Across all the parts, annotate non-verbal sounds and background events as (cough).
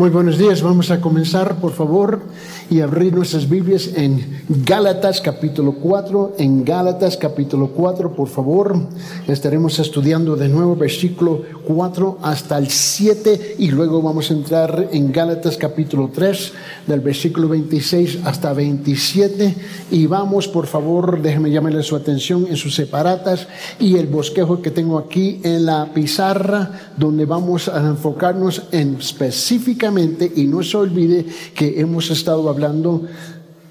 Muy buenos días, vamos a comenzar por favor y abrir nuestras Biblias en Gálatas capítulo 4, en Gálatas capítulo 4 por favor, estaremos estudiando de nuevo versículo 4 hasta el 7 y luego vamos a entrar en Gálatas capítulo 3 del versículo 26 hasta 27 y vamos por favor, déjenme llamarle su atención en sus separatas y el bosquejo que tengo aquí en la pizarra donde vamos a enfocarnos en y no se olvide que hemos estado hablando,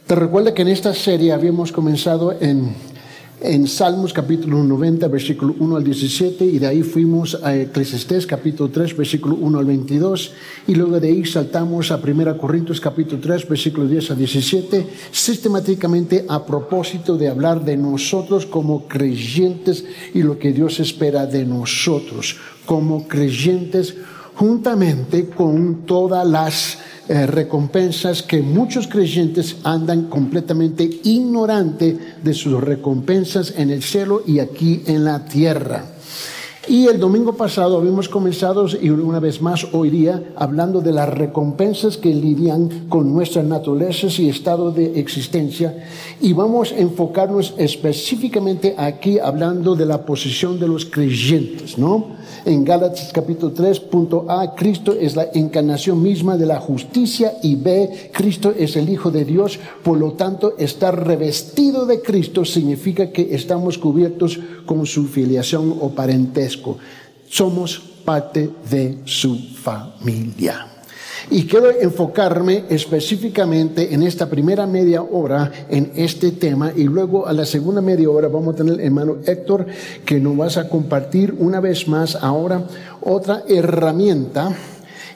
te recuerda que en esta serie habíamos comenzado en, en Salmos capítulo 90, versículo 1 al 17, y de ahí fuimos a Eclesiastés capítulo 3, versículo 1 al 22, y luego de ahí saltamos a 1 Corintios capítulo 3, versículo 10 al 17, sistemáticamente a propósito de hablar de nosotros como creyentes y lo que Dios espera de nosotros como creyentes juntamente con todas las eh, recompensas que muchos creyentes andan completamente ignorante de sus recompensas en el cielo y aquí en la tierra. Y el domingo pasado habíamos comenzado, y una vez más hoy día, hablando de las recompensas que lidian con nuestras naturalezas y estado de existencia. Y vamos a enfocarnos específicamente aquí hablando de la posición de los creyentes, ¿no? En Gálatas capítulo 3, punto A, Cristo es la encarnación misma de la justicia y B, Cristo es el Hijo de Dios. Por lo tanto, estar revestido de Cristo significa que estamos cubiertos con su filiación o parentesco. Somos parte de su familia. Y quiero enfocarme específicamente en esta primera media hora en este tema y luego a la segunda media hora vamos a tener el hermano Héctor que nos vas a compartir una vez más ahora otra herramienta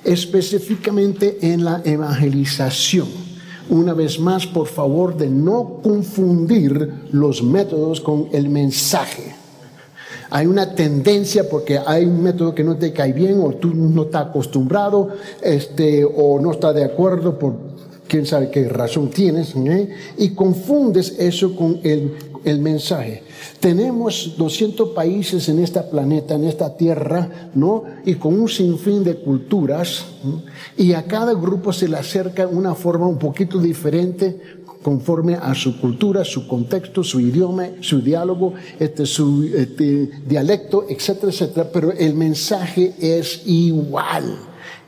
específicamente en la evangelización. Una vez más, por favor, de no confundir los métodos con el mensaje. Hay una tendencia porque hay un método que no te cae bien o tú no estás acostumbrado este, o no estás de acuerdo por quién sabe qué razón tienes ¿eh? y confundes eso con el, el mensaje. Tenemos 200 países en este planeta, en esta tierra, ¿no? Y con un sinfín de culturas, y a cada grupo se le acerca una forma un poquito diferente conforme a su cultura, su contexto, su idioma, su diálogo, este, su este, dialecto, etcétera, etcétera, pero el mensaje es igual,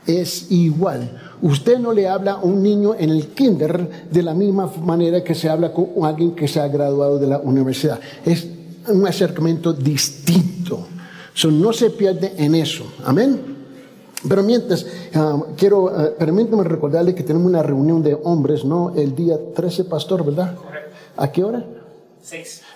es igual. Usted no le habla a un niño en el kinder de la misma manera que se habla con alguien que se ha graduado de la universidad. Es un acercamiento distinto. no se pierde en eso. Amén. Pero mientras, ah, quiero, uh, permítame recordarle que tenemos una reunión de hombres, ¿no? El día 13, pastor, ¿verdad? ¿A qué hora?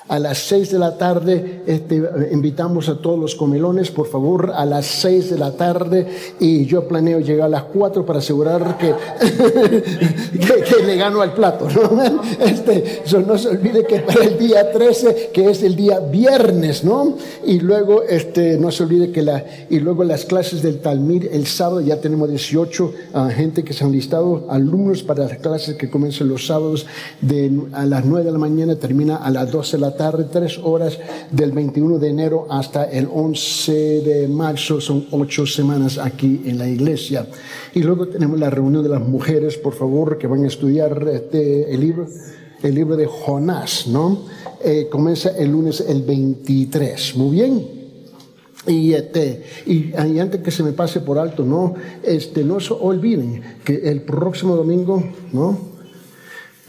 A las seis de la tarde este, invitamos a todos los comelones, por favor, a las seis de la tarde. Y yo planeo llegar a las cuatro para asegurar que, (laughs) que, le gano al plato. ¿no? Este, no se olvide que para el día 13, que es el día viernes, ¿no? Y luego, este, no se olvide que la, y luego las clases del Talmir, el sábado ya tenemos 18 uh, gente que se han listado, alumnos para las clases que comienzan los sábados de, a las 9 de la mañana, termina a las 12 de la tarde tres horas del 21 de enero hasta el 11 de marzo. Son ocho semanas aquí en la iglesia. Y luego tenemos la reunión de las mujeres, por favor, que van a estudiar este, el libro el libro de Jonás, ¿no? Eh, comienza el lunes el 23. Muy bien. Y, este, y, antes que se me pase por alto, no, este, no olviden que el próximo domingo, ¿no?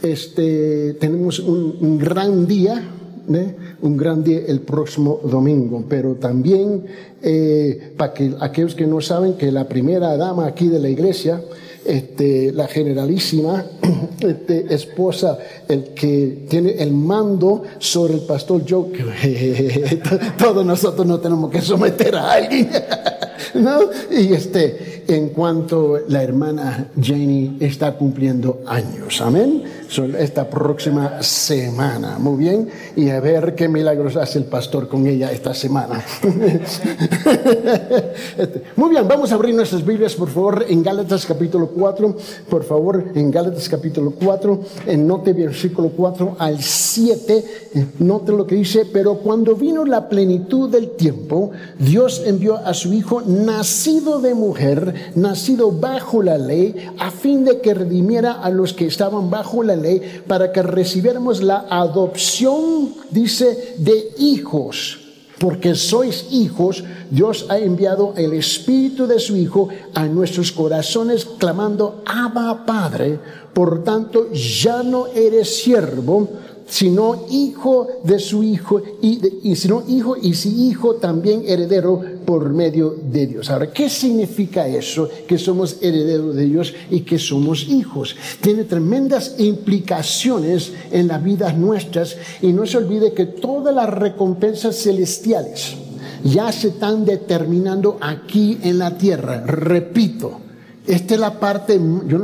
Este, tenemos un gran día, un gran día el próximo domingo. Pero también, eh, para que aquellos que no saben que la primera dama aquí de la iglesia, este, la generalísima (clears throat) este, esposa, el que tiene el mando sobre el pastor Joe, (laughs) todos nosotros no tenemos que someter a alguien. (laughs) ¿no? Y este, en cuanto la hermana Jenny está cumpliendo años, amén. Esta próxima semana. Muy bien, y a ver qué milagros hace el pastor con ella esta semana. (laughs) Muy bien, vamos a abrir nuestras Biblias, por favor, en Gálatas capítulo 4, por favor, en Gálatas capítulo 4, en note versículo 4 al 7, note lo que dice, pero cuando vino la plenitud del tiempo, Dios envió a su Hijo, nacido de mujer, nacido bajo la ley, a fin de que redimiera a los que estaban bajo la ley, para que recibiéramos la adopción, dice, de hijos. Porque sois hijos, Dios ha enviado el Espíritu de su Hijo a nuestros corazones, clamando, Abba Padre. Por tanto, ya no eres siervo, sino hijo de su hijo, y, y sino hijo y si hijo también heredero por medio de Dios. Ahora, ¿qué significa eso? Que somos herederos de Dios y que somos hijos. Tiene tremendas implicaciones en las vidas nuestras y no se olvide que todas las recompensas celestiales ya se están determinando aquí en la tierra. Repito, esta es la parte,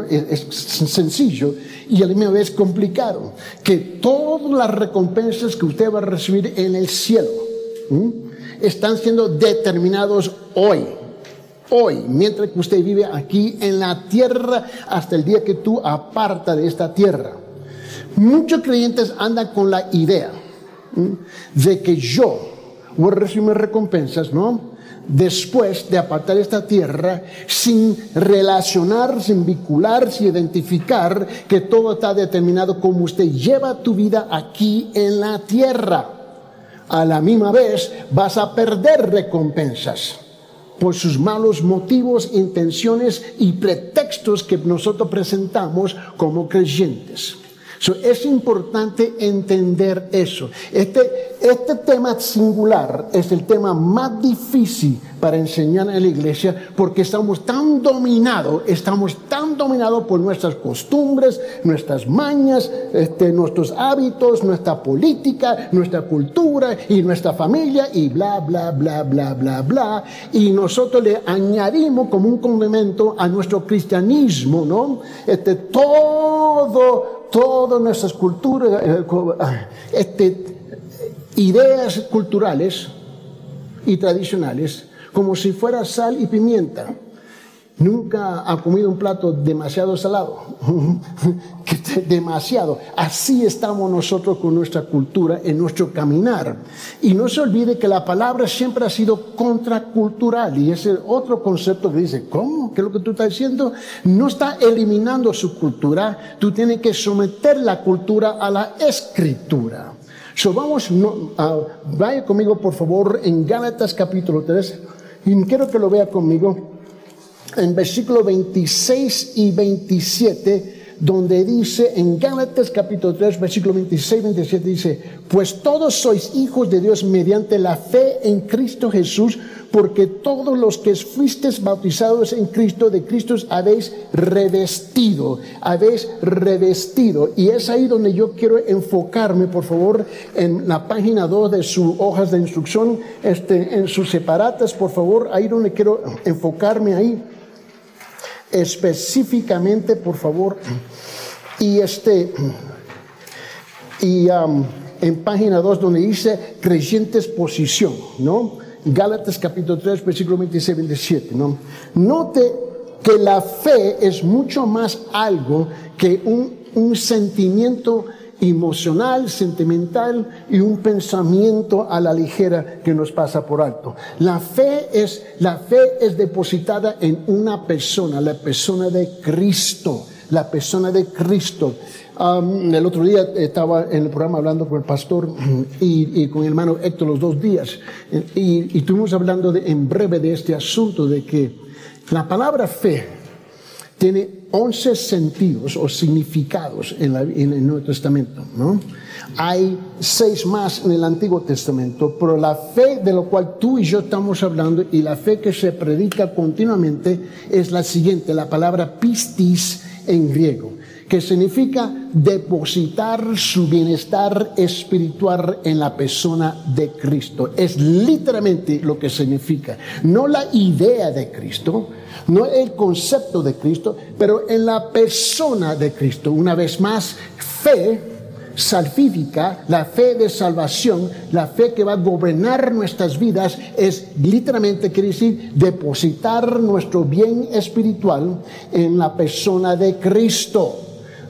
es sencillo y a la misma vez complicado, que todas las recompensas que usted va a recibir en el cielo están siendo determinados hoy. Hoy, mientras que usted vive aquí en la tierra hasta el día que tú aparta de esta tierra. Muchos creyentes andan con la idea de que yo voy a recibir recompensas, ¿no? Después de apartar esta tierra sin relacionar, sin vincular, sin identificar que todo está determinado como usted lleva tu vida aquí en la tierra. A la misma vez vas a perder recompensas por sus malos motivos, intenciones y pretextos que nosotros presentamos como creyentes es importante entender eso. Este, este tema singular es el tema más difícil para enseñar en la iglesia porque estamos tan dominados, estamos tan dominados por nuestras costumbres, nuestras mañas, este, nuestros hábitos, nuestra política, nuestra cultura y nuestra familia y bla, bla, bla, bla, bla, bla. Y nosotros le añadimos como un complemento a nuestro cristianismo, ¿no? Este, todo todas nuestras culturas, eh, este, ideas culturales y tradicionales como si fuera sal y pimienta Nunca ha comido un plato demasiado salado, (laughs) demasiado. Así estamos nosotros con nuestra cultura en nuestro caminar. Y no se olvide que la palabra siempre ha sido contracultural y ese otro concepto que dice, ¿cómo? ¿Qué es lo que tú estás diciendo? No está eliminando su cultura, tú tienes que someter la cultura a la escritura. So, vamos, vaya conmigo por favor en Gálatas capítulo 3 y quiero que lo vea conmigo en versículo 26 y 27, donde dice en Gálatas capítulo 3, versículo 26 y 27, dice, pues todos sois hijos de Dios mediante la fe en Cristo Jesús, porque todos los que fuisteis bautizados en Cristo, de Cristo habéis revestido, habéis revestido. Y es ahí donde yo quiero enfocarme, por favor, en la página 2 de sus hojas de instrucción, este, en sus separatas, por favor, ahí donde quiero enfocarme ahí específicamente, por favor. Y este, y um, en página 2 donde dice creyentes posición, ¿no? Gálatas capítulo 3, versículo 26, 27, ¿no? Note que la fe es mucho más algo que un, un sentimiento emocional, sentimental y un pensamiento a la ligera que nos pasa por alto. La fe es, la fe es depositada en una persona, la persona de Cristo, la persona de Cristo. El otro día estaba en el programa hablando con el pastor (clears throat) y, con el hermano Héctor los dos días y, y estuvimos hablando en breve de este asunto de que la palabra fe tiene 11 sentidos o significados en, el Nuevo Testamento, ¿no? Hay seis más en el Antiguo Testamento, pero la fe de lo cual tú y yo estamos hablando y la fe que se predica continuamente es la siguiente, la palabra pistis en griego, que significa depositar su bienestar espiritual en la persona de Cristo. Es literalmente lo que significa, no la idea de Cristo, no el concepto de Cristo, pero en la persona de Cristo. Una vez más, fe salvífica, la fe de salvación, la fe que va a gobernar nuestras vidas, es literalmente, quiere decir, depositar nuestro bien espiritual en la persona de Cristo.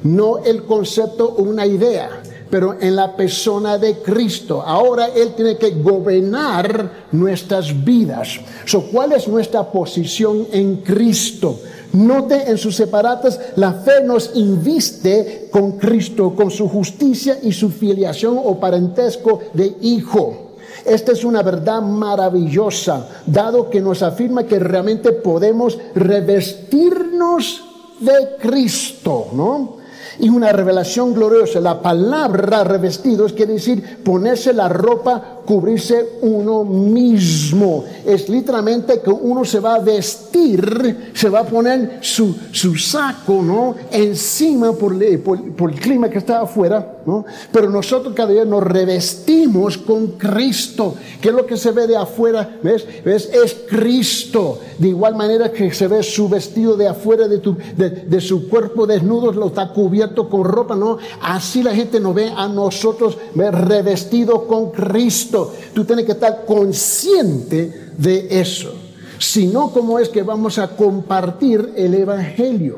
No el concepto o una idea, pero en la persona de Cristo. Ahora Él tiene que gobernar nuestras vidas. So, ¿Cuál es nuestra posición en Cristo? Note en sus separatas, la fe nos inviste con Cristo, con su justicia y su filiación o parentesco de hijo. Esta es una verdad maravillosa, dado que nos afirma que realmente podemos revestirnos de Cristo, ¿no? Y una revelación gloriosa. La palabra revestidos quiere decir ponerse la ropa, cubrirse uno mismo. Es literalmente que uno se va a vestir, se va a poner su, su saco, ¿no? Encima por, por, el clima que está afuera, ¿no? Pero nosotros cada día nos revestimos con Cristo. que es lo que se ve de afuera? ¿Ves? ¿Ves? Es Cristo. De igual manera que se ve su vestido de afuera de, tu, de, de su cuerpo desnudo, lo está cubierto con ropa, no. Así la gente nos ve a nosotros revestido con Cristo. Tú tienes que estar consciente de eso. Si no, ¿cómo es que vamos a compartir el Evangelio?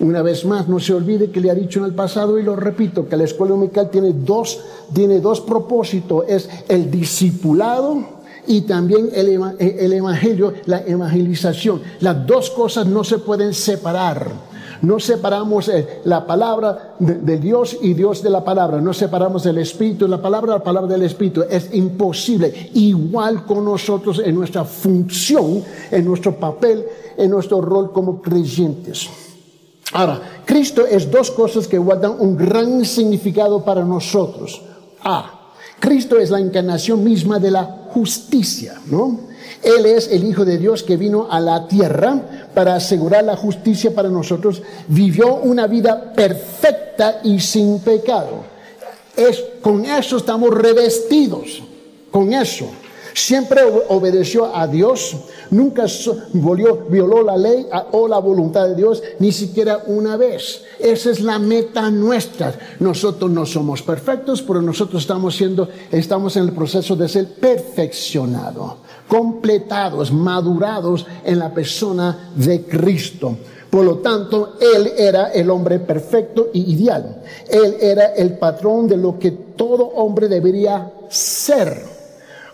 Una vez más, no se olvide que le ha dicho en el pasado y lo repito, que la escuela dominical tiene dos, tiene dos propósitos, es el discipulado y también el, el evangelio, la evangelización. Las dos cosas no se pueden separar. No separamos eh, la palabra de, Dios y Dios de la palabra. No separamos el Espíritu de la palabra, la palabra del Espíritu. Es imposible. Igual con nosotros en nuestra función, en nuestro papel, en nuestro rol como creyentes. Ahora, Cristo es dos cosas que guardan un gran significado para nosotros. A, Cristo es la encarnación misma de la justicia, ¿no? Él es el Hijo de Dios que vino a la tierra para asegurar la justicia para nosotros. Vivió una vida perfecta y sin pecado. Es, con eso estamos revestidos, con eso. Siempre obedeció a Dios, nunca violó la ley o la voluntad de Dios, ni siquiera una vez. Esa es la meta nuestra. Nosotros no somos perfectos, pero nosotros estamos siendo, estamos en el proceso de ser perfeccionados completados, madurados en la persona de Cristo. Por lo tanto, Él era el hombre perfecto y ideal. Él era el patrón de lo que todo hombre debería ser.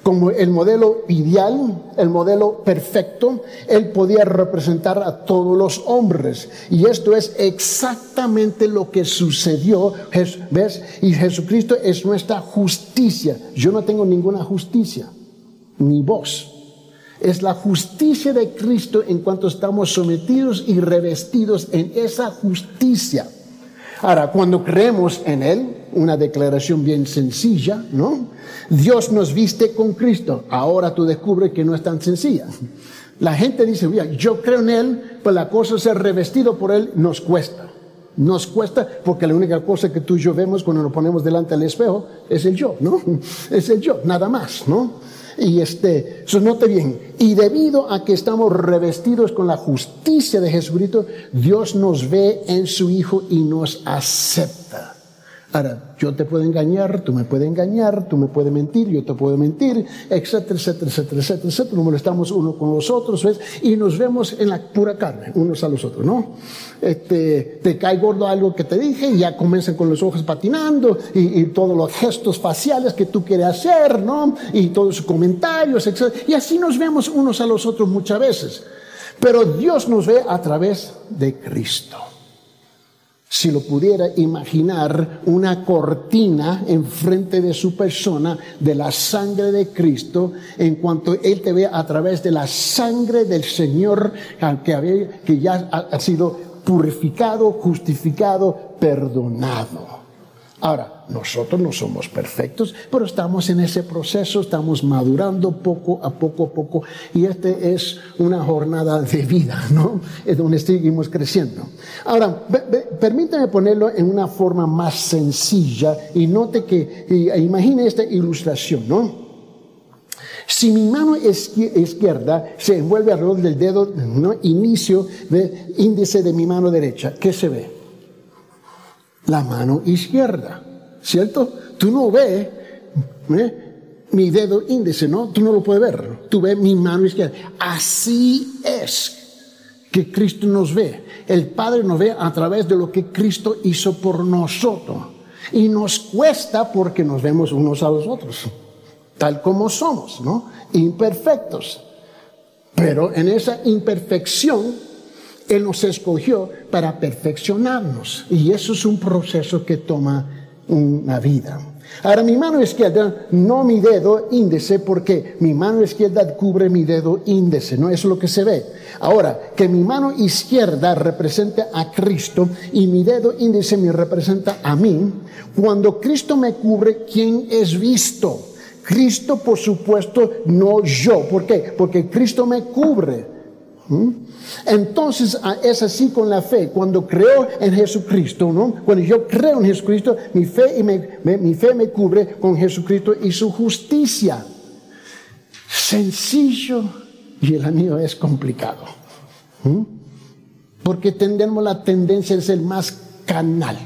Como el modelo ideal, el modelo perfecto, Él podía representar a todos los hombres. Y esto es exactamente lo que sucedió. ¿Ves? Y Jesucristo es nuestra justicia. Yo no tengo ninguna justicia ni vos. Es la justicia de Cristo en cuanto estamos sometidos y revestidos en esa justicia. Ahora, cuando creemos en Él, una declaración bien sencilla, ¿no? Dios nos viste con Cristo. Ahora tú descubres que no es tan sencilla. La gente dice, yo creo en Él, pues la cosa de ser revestido por Él nos cuesta. Nos cuesta porque la única cosa que tú y yo vemos cuando nos ponemos delante del espejo es el yo, ¿no? (laughs) Es el yo, nada más, ¿no? Y este, eso note bien. Y debido a que estamos revestidos con la justicia de Jesucristo, Dios nos ve en su Hijo y nos acepta. Ahora, yo te puedo engañar, tú me puedes engañar, tú me puedes mentir, yo te puedo mentir, etcétera, etcétera, etcétera, etcétera, etcétera. Nos molestamos uno con los otros, ¿ves? Y nos vemos en la pura carne, unos a los otros, ¿no? Este, te cae gordo algo que te dije y ya comienzan con los ojos patinando y, y todos los gestos faciales que tú quieres hacer, ¿no? Y todos sus comentarios, etcétera. Y así nos vemos unos a los otros muchas veces. Pero Dios nos ve a través de Cristo si lo pudiera imaginar, una cortina enfrente de su persona de la sangre de Cristo, en cuanto Él te ve a través de la sangre del Señor que ya ha sido purificado, justificado, perdonado. Ahora, nosotros no somos perfectos, pero estamos en ese proceso, estamos madurando poco a poco a poco y este es una jornada de vida, ¿no? (laughs) Es donde seguimos creciendo. Ahora, permítame ponerlo en una forma más sencilla y note que, e imagine esta ilustración, ¿no? Si mi mano izquierda se envuelve alrededor del dedo, ¿no? inicio de índice de mi mano derecha, ¿qué se ve? la mano izquierda, ¿cierto? Tú no ves ¿eh? mi dedo índice, ¿no? Tú no lo puedes ver, tú ves mi mano izquierda. Así es que Cristo nos ve. El Padre nos ve a través de lo que Cristo hizo por nosotros. Y nos cuesta porque nos vemos unos a los otros, tal como somos, ¿no? Imperfectos. Pero en esa imperfección, Él nos escogió para perfeccionarnos. Y eso es un proceso que toma una vida. Ahora mi mano izquierda, no mi dedo índice, porque mi mano izquierda cubre mi dedo índice, ¿no? Es lo que se ve. Ahora, que mi mano izquierda represente a Cristo y mi dedo índice me representa a mí, cuando Cristo me cubre, ¿quién es visto? Cristo, por supuesto, no yo. ¿Por qué? Porque Cristo me cubre. ¿Mm? Entonces ah, es así con la fe. Cuando creo en Jesucristo, ¿no? Cuando yo creo en Jesucristo, mi fe, y me, mi fe me cubre con Jesucristo y su justicia. Sencillo y el mío es complicado. ¿Mm? Porque tenemos la tendencia de ser más canal.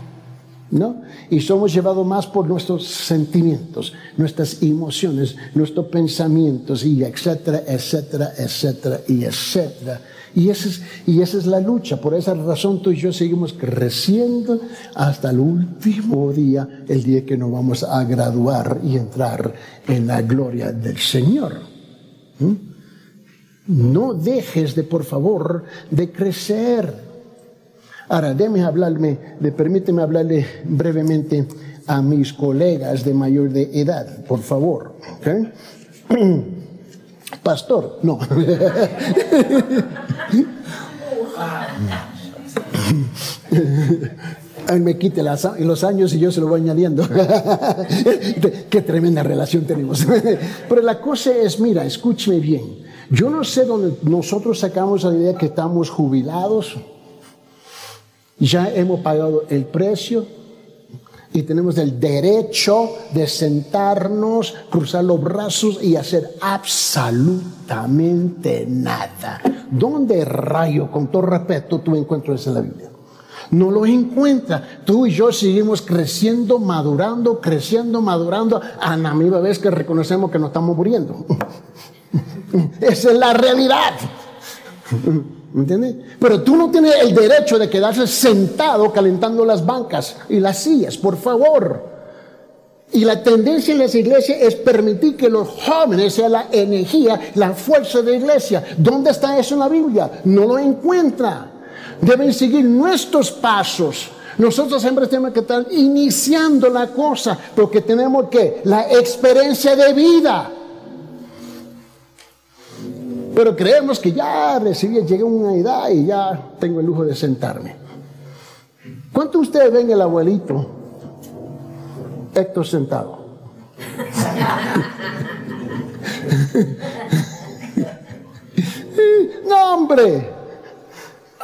¿No? Y somos llevados más por nuestros sentimientos, nuestras emociones, nuestros pensamientos, y etcétera, etcétera, etcétera, y etcétera. Y esa, es, y es la lucha. Por esa razón tú y yo seguimos creciendo hasta el último día, el día que nos vamos a graduar y entrar en la gloria del Señor. ¿Mm? No dejes de, por favor, de crecer. Ahora, déme hablarme, de, permíteme hablarle brevemente a mis colegas de mayor de edad, por favor. (clears throat) Pastor, no. (laughs) Él me quite los años y yo se lo voy añadiendo. (laughs) Qué tremenda relación tenemos. (laughs) Pero la cosa es, mira, escúcheme bien. Yo no sé dónde nosotros sacamos la idea que estamos jubilados ya hemos pagado el precio y tenemos el derecho de sentarnos, cruzar los brazos y hacer absolutamente nada. ¿Dónde rayo, con todo respeto, tú encuentras en la Biblia? No lo encuentra. Tú y yo seguimos creciendo, madurando, creciendo, madurando, a la misma vez que reconocemos que nos estamos muriendo. (laughs) Esa es la realidad. ¿Me entiendes? Pero tú no tienes el derecho de quedarse sentado calentando las bancas y las sillas, por favor. Y la tendencia en las iglesias es permitir que los jóvenes sean la energía, la fuerza de la iglesia. ¿Dónde está eso en la Biblia? No lo encuentra. Deben seguir nuestros pasos. Nosotros siempre tenemos que estar iniciando la cosa porque tenemos que la experiencia de vida. Pero creemos que ya recibí, llegué a una edad y ya tengo el lujo de sentarme. ¿Cuánto ustedes ven el abuelito Héctor sentado? (laughs) no, hombre.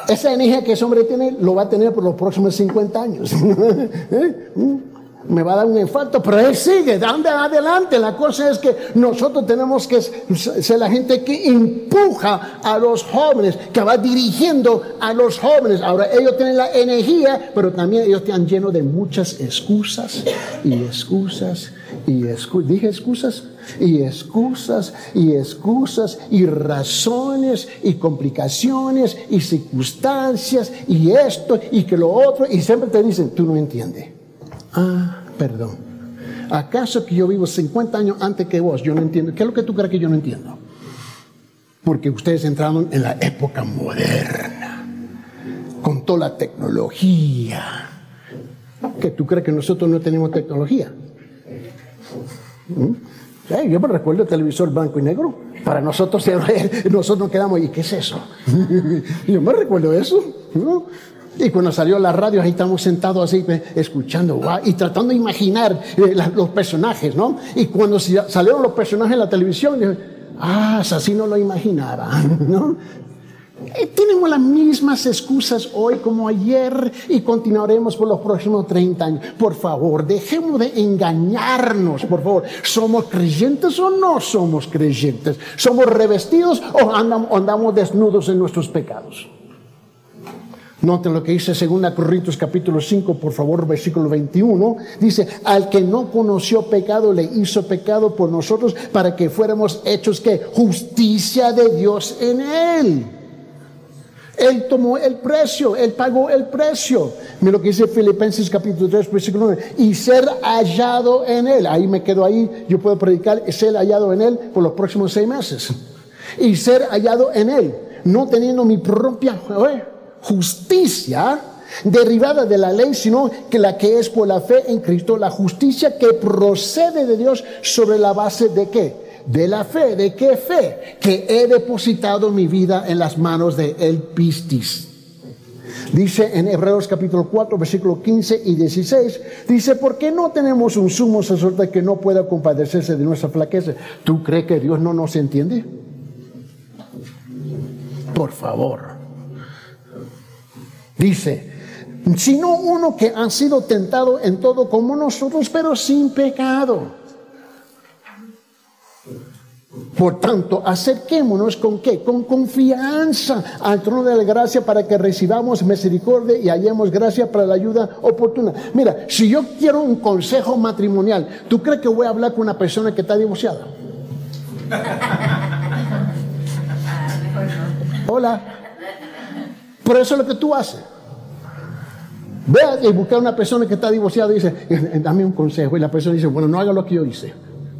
Esa energía que ese hombre tiene lo va a tener por los próximos 50 años. (laughs) Me va a dar un infarto, pero él sigue, dando adelante. La cosa es que nosotros tenemos que ser la gente que empuja a los jóvenes, que va dirigiendo a los jóvenes. Ahora ellos tienen la energía, pero también ellos están llenos de muchas excusas y excusas y excusas. Dije excusas y excusas y excusas y razones y complicaciones y circunstancias y esto y que lo otro y siempre te dicen, tú no entiendes. Ah, perdón. ¿Acaso que yo vivo 50 años antes que vos? Yo no entiendo. ¿Qué es lo que tú crees que yo no entiendo? Porque ustedes entraron en la época moderna, con toda la tecnología. ¿Que tú crees que nosotros no tenemos tecnología? ¿Mm? yo me recuerdo el televisor blanco y negro. Para nosotros, (laughs) nosotros nos quedamos, ¿y qué es eso? (laughs) yo me recuerdo eso. Y cuando salió la radio, ahí estamos sentados así, escuchando, y tratando de imaginar eh, los personajes, ¿no? Y cuando salieron los personajes en la televisión, dije, ah, así no lo imaginaba, (laughs) ¿no? Tenemos las mismas excusas hoy como ayer y continuaremos por los próximos 30 años. Por favor, dejemos de engañarnos, por favor. ¿Somos creyentes o no somos creyentes? ¿Somos revestidos o andamos desnudos en nuestros pecados? Noten lo que dice 2 Corintios capítulo 5, por favor, versículo 21. Dice, al que no conoció pecado, le hizo pecado por nosotros para que fuéramos hechos que justicia de Dios en él. Él tomó el precio, Él pagó el precio. Mira lo que dice Filipenses capítulo 3, versículo 9. Y ser hallado en Él. Ahí me quedo ahí, yo puedo predicar, ser hallado en Él por los próximos seis meses. Y ser hallado en Él, no teniendo mi propia justicia derivada de la ley, sino que la que es por la fe en Cristo, la justicia que procede de Dios sobre la base de qué? de la fe. ¿De qué fe? Que he depositado mi vida en las manos de el Pistis. Dice en Hebreos capítulo 4, versículo 15 y 16, dice, ¿por qué no tenemos un sumo sacerdote que no pueda compadecerse de nuestra flaqueza? ¿Tú crees que Dios no nos entiende? Por favor. Dice, sino uno que ha sido tentado en todo como nosotros, pero sin pecado. Por tanto, acerquémonos con qué? Con confianza al trono de la gracia para que recibamos misericordia y hallemos gracia para la ayuda oportuna. Mira, si yo quiero un consejo matrimonial, ¿tú crees que voy a hablar con una persona que está divorciada? (laughs) Hola. Pero eso es lo que tú haces. Ve y busca a una persona que está divorciada y dice, dame un consejo. Y la persona dice, bueno, no haga lo que yo hice.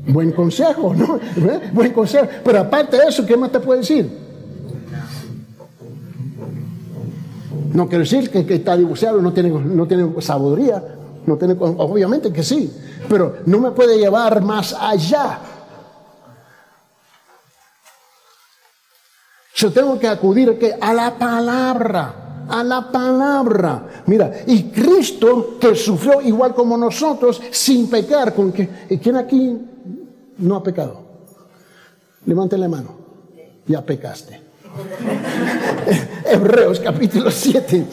Buen consejo, ¿no? (laughs) ¿Eh? Buen consejo. Pero aparte de eso, ¿qué más te puede decir? No quiero decir que, que está divorciado no tiene, no tiene sabiduría, no tiene, obviamente que sí, pero no me puede llevar más allá. Yo tengo que acudir a la palabra, a la palabra. Mira, y Cristo que sufrió igual como nosotros sin pecar, con que, ¿quién aquí no ha pecado. Levante la mano. Ya pecaste. (laughs) Hebreos capítulo 7.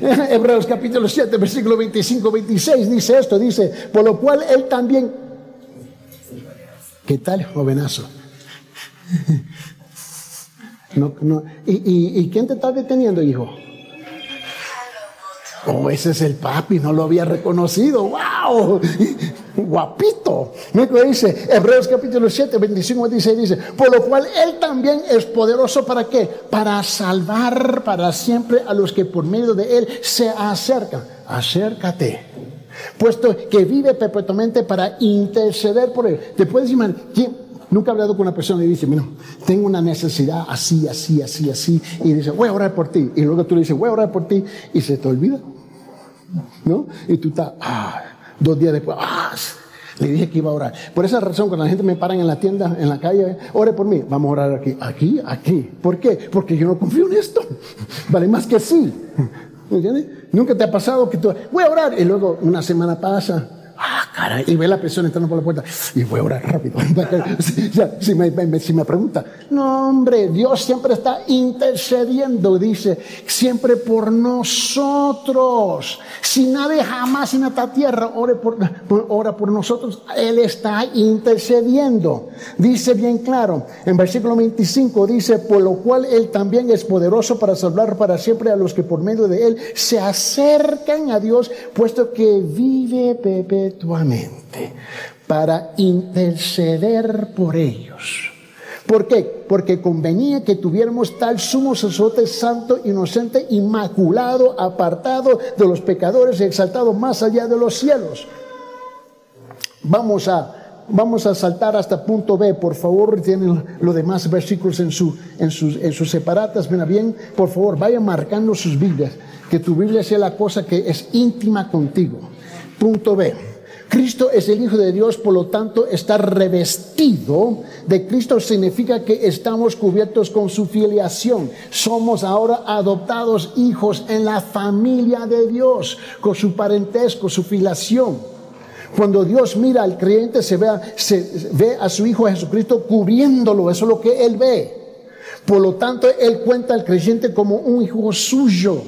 (laughs) Hebreos capítulo 7, versículo 25, 26 dice esto, dice, por lo cual él también... ¿Qué tal, jovenazo? (laughs) ¿Y, quién te está deteniendo, hijo? Oh, ese es el papi, no lo había reconocido. ¡Wow! (laughs) Guapito. Mira dice Hebreos capítulo 7, 25, 26 dice, por lo cual Él también es poderoso para qué? Para salvar para siempre a los que por medio de Él se acercan. Acércate. Puesto que vive perpetuamente para interceder por Él. ¿Te puedes imaginar? Nunca he hablado con una persona y dice, mira, tengo una necesidad así, así, así, así. Y dice, voy a orar por ti. Y luego tú le dices, voy a orar por ti. Y se te olvida. ¿No? Y tú estás, ah, dos días después, ah, le dije que iba a orar. Por esa razón, cuando la gente me para en la tienda, en la calle, ore por mí. Vamos a orar aquí, aquí, aquí. ¿Por qué? Porque yo no confío en esto. (laughs) Vale más que sí. ¿Me entiendes? Nunca te ha pasado que tú, voy a orar. Y luego una semana pasa Y ve la persona entrando por la puerta. Y voy a orar rápido. (laughs) si, me, si me pregunta, no, hombre, Dios siempre está intercediendo, dice, siempre por nosotros. Si nadie jamás en esta tierra ore por, ora por nosotros, Él está intercediendo. Dice bien claro, en versículo 25 dice, por lo cual Él también es poderoso para salvar para siempre a los que por medio de Él se acercan a Dios, puesto que vive Para interceder por ellos. ¿Por qué? Porque convenía que tuviéramos tal sumo sacerdote santo, inocente, inmaculado, apartado de los pecadores y exaltado más allá de los cielos. Vamos a, vamos a saltar hasta punto B, por favor, tienen los demás versículos en, su, en, sus, en sus separatas. Ven bien, por favor, vaya marcando sus Biblias, que tu Biblia sea la cosa que es íntima contigo. Punto B. Cristo es el Hijo de Dios, por lo tanto, estar revestido de Cristo significa que estamos cubiertos con su filiación. Somos ahora adoptados hijos en la familia de Dios, con su parentesco, su filiación. Cuando Dios mira al creyente, se ve, se ve a su Hijo Jesucristo cubriéndolo, eso es lo que Él ve. Por lo tanto, Él cuenta al creyente como un hijo suyo.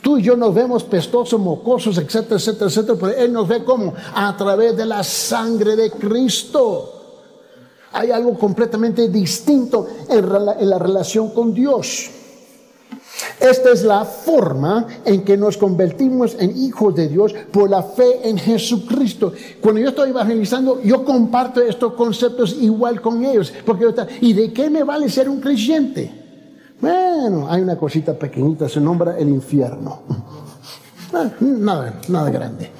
Tú y yo nos vemos pestosos, mocosos, etcétera, etcétera, etcétera, pero Él nos ve como a través de la sangre de Cristo. Hay algo completamente distinto en, la relación con Dios. Esta es la forma en que nos convertimos en hijos de Dios por la fe en Jesucristo. Cuando yo estoy evangelizando, yo comparto estos conceptos igual con ellos. Porque ¿y de qué me vale ser un creyente? Bueno, hay una cosita pequeñita, se nombra el infierno. Ah, nada, nada grande.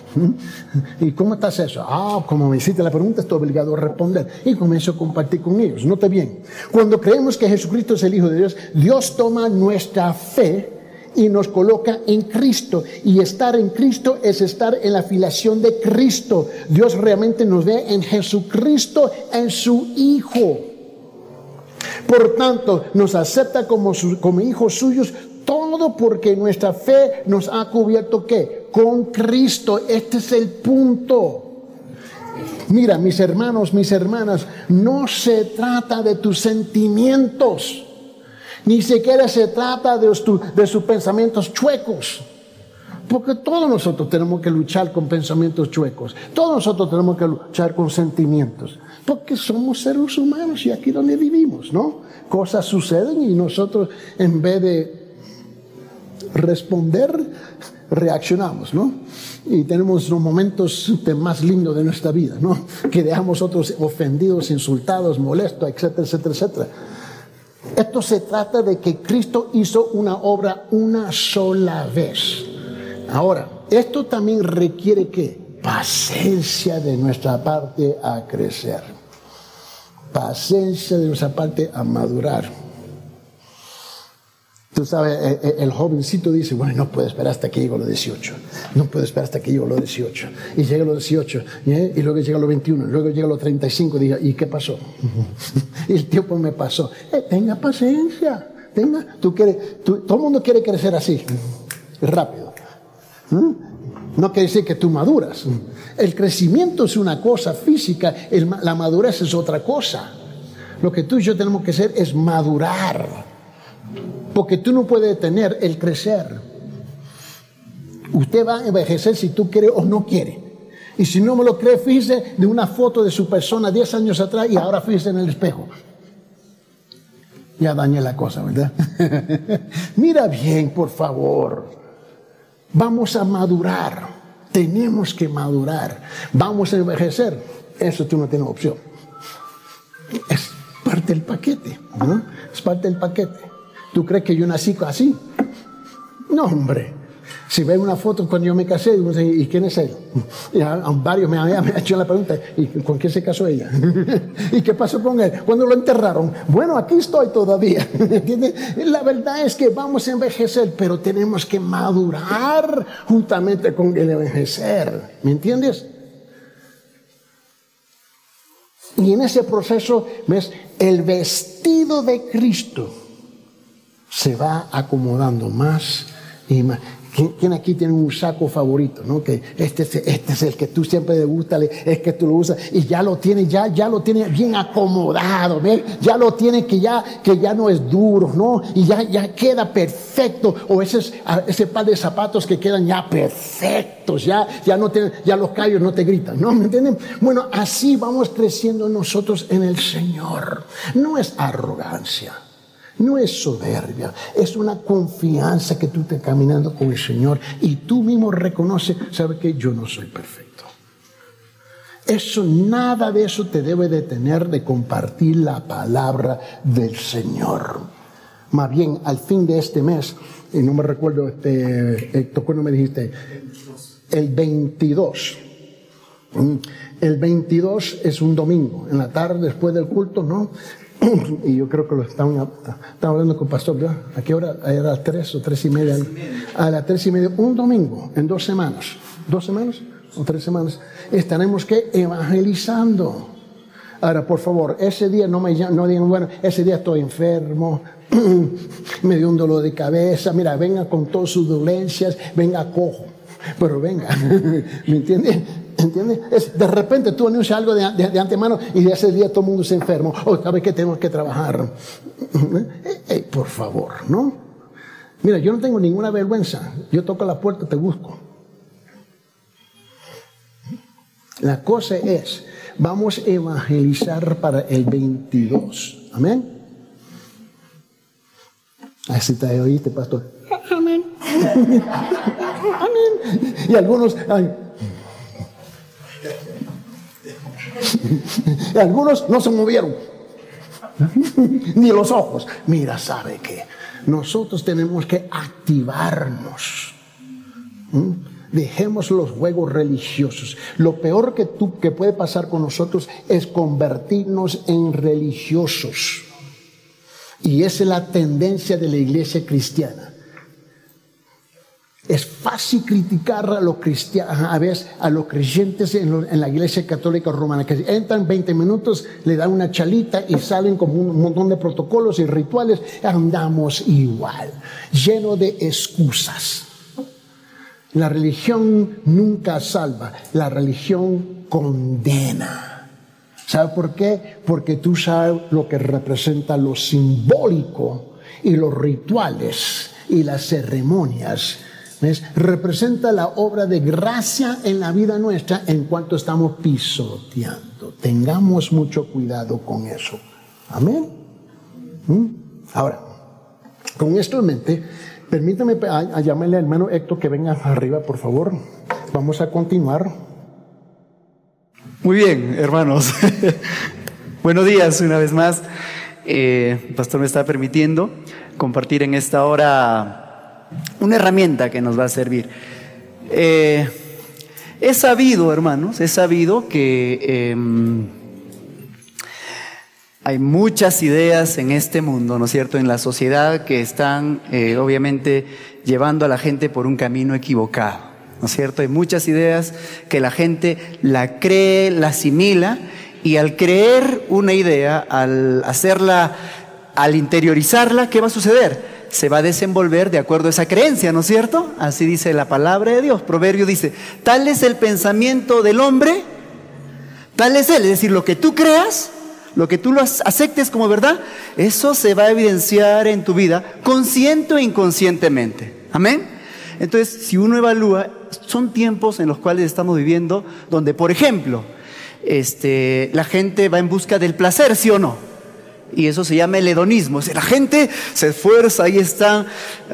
¿Y cómo estás eso? Ah, como me hiciste la pregunta, estoy obligado a responder. Y comienzo a compartir con ellos. Note bien, cuando creemos que Jesucristo es el Hijo de Dios, Dios toma nuestra fe y nos coloca en Cristo. Y estar en Cristo es estar en la filiación de Cristo. Dios realmente nos ve en Jesucristo, en su Hijo. Por tanto, nos acepta como, hijos suyos todo porque nuestra fe nos ha cubierto qué? Con Cristo. Este es el punto. Mira, mis hermanos, mis hermanas, no se trata de tus sentimientos. Ni siquiera se trata de, de sus pensamientos chuecos. Porque todos nosotros tenemos que luchar con pensamientos chuecos. Todos nosotros tenemos que luchar con sentimientos. Porque somos seres humanos y aquí donde vivimos, ¿no? Cosas suceden y nosotros en vez de responder, reaccionamos, ¿no? Y tenemos los momentos más lindos de nuestra vida, ¿no? Que dejamos otros ofendidos, insultados, molestos, etcétera, etcétera, etcétera. Esto se trata de que Cristo hizo una obra una sola vez. Ahora, esto también requiere que paciencia de nuestra parte a crecer. Paciencia de nuestra parte a madurar. Tú sabes, eh, eh, el jovencito dice, bueno, no puedo esperar hasta que llegue a los 18. No puedo esperar hasta que llegue a los 18. Y llega a los 18, ¿eh? y luego llega a los 21, luego llega a los 35, y diga, ¿y qué pasó? (laughs) el tiempo me pasó. tenga paciencia, tenga, tú quieres, todo el mundo quiere crecer así, rápido. No quiere decir que tú maduras. El crecimiento es una cosa física, la madurez es otra cosa. Lo que tú y yo tenemos que hacer es madurar. Porque tú no puedes detener el crecer. Usted va a envejecer si tú quiere o no quiere. Y si no me lo cree, fíjese de una foto de su persona 10 años atrás y ahora fíjese en el espejo. Ya dañé la cosa, ¿verdad? (laughs) Mira bien, por favor. Vamos a madurar. Tenemos que madurar. Vamos a envejecer. Eso tú no tienes opción. Es parte del paquete. ¿no? Es parte del paquete. ¿Tú crees que yo nací así? No, hombre. Si ven una foto cuando yo me casé, ¿y quién es él? (laughs) Y varios me han hecho la pregunta, ¿y con quién se casó ella? (laughs) ¿Y qué pasó con él? ¿Cuándo lo enterraron? Bueno, aquí estoy todavía. (laughs) La verdad es que vamos a envejecer, pero tenemos que madurar juntamente con el envejecer. ¿Me entiendes? Y en ese proceso, ¿ves? El vestido de Cristo se va acomodando más y más. ¿Quién aquí tiene un saco favorito? ¿no? Que este, es, este es el que tú siempre le gusta, es que tú lo usas y ya lo tiene, ya, ya lo tiene bien acomodado, ¿ves? ya lo tiene que ya, que ya no es duro, ¿no? Y ya, ya queda perfecto. O ese, ese par de zapatos que quedan ya perfectos, ya, ya, no te, ya los callos no te gritan, ¿no? (laughs) ¿Me entienden? Bueno, así vamos creciendo nosotros en el Señor. No es arrogancia. No es soberbia, es una confianza que tú estás caminando con el Señor y tú mismo reconoces, ¿sabe que Yo no soy perfecto. Eso, nada de eso te debe detener de compartir la palabra del Señor. Más bien, al fin de este mes, y no me recuerdo, este, eh, ¿cuándo me dijiste? El 22. Mm, el 22 es un domingo, en la tarde después del culto, ¿no? (clears throat) y yo creo que lo estaban, hablando con el pastor, ¿verdad? ¿A qué hora? A las tres o tres y media. A las tres y media, un domingo, en dos semanas. ¿Dos semanas o tres semanas? Estaremos que evangelizando. Ahora, por favor, ese día no me no digan, bueno, ese día estoy enfermo, (clears throat) me dio un dolor de cabeza, mira, venga con todas sus dolencias, venga cojo, pero venga, (laughs) ¿me entiendes? ¿Entiendes? de repente tú anuncias algo de, antemano y de ese día todo el mundo se enfermo. O oh, sabes que tenemos que trabajar. Eh, eh, por favor, ¿no? Mira, yo no tengo ninguna vergüenza. Yo toco la puerta, te busco. La cosa es, vamos a evangelizar para el 22. Amén. Así te oíste, pastor. Amén. (laughs) Amén. Y algunos, y (laughs) algunos no se movieron, (laughs) ni los ojos. Mira, ¿sabe qué? nosotros tenemos que activarnos. ¿Mm? Dejemos los juegos religiosos. Lo peor que, tú, que puede pasar con nosotros es convertirnos en religiosos. Y esa es la tendencia de la iglesia cristiana. Es fácil criticar a los a a los creyentes en, la iglesia católica romana, que entran 20 minutos, le dan una chalita y salen con un montón de protocolos y rituales, andamos igual, lleno de excusas. La religión nunca salva, la religión condena. ¿Sabe por qué? Porque tú sabes lo que representa lo simbólico y los rituales y las ceremonias Representa la obra de gracia en la vida nuestra en cuanto estamos pisoteando. Tengamos mucho cuidado con eso. Amén. ¿Mm? Ahora, con esto en mente, permítame llamarle al hermano Héctor que venga arriba, por favor. Vamos a continuar. Muy bien, hermanos. (laughs) Buenos días una vez más. Eh, el pastor me está permitiendo compartir en esta hora una herramienta que nos va a servir. Eh, he sabido, hermanos, he sabido que em, hay muchas ideas en este mundo, ¿no es cierto?, en la sociedad que están, eh, obviamente, llevando a la gente por un camino equivocado, ¿no es cierto? Hay muchas ideas que la gente la cree, la asimila, y al creer una idea, al hacerla, al interiorizarla, ¿qué va a suceder? Se va a desenvolver de acuerdo a esa creencia, ¿no es cierto? Así dice la palabra de Dios. Proverbio dice, tal es el pensamiento del hombre, tal es él. Es decir, lo que tú creas, lo que tú lo aceptes como verdad, eso se va a evidenciar en tu vida, consciente o inconscientemente. Amén. Entonces, si uno evalúa, son tiempos en los cuales estamos viviendo donde, por ejemplo, este, la gente va en busca del placer, ¿sí o no? Y eso se llama el hedonismo. la gente se esfuerza, ahí están,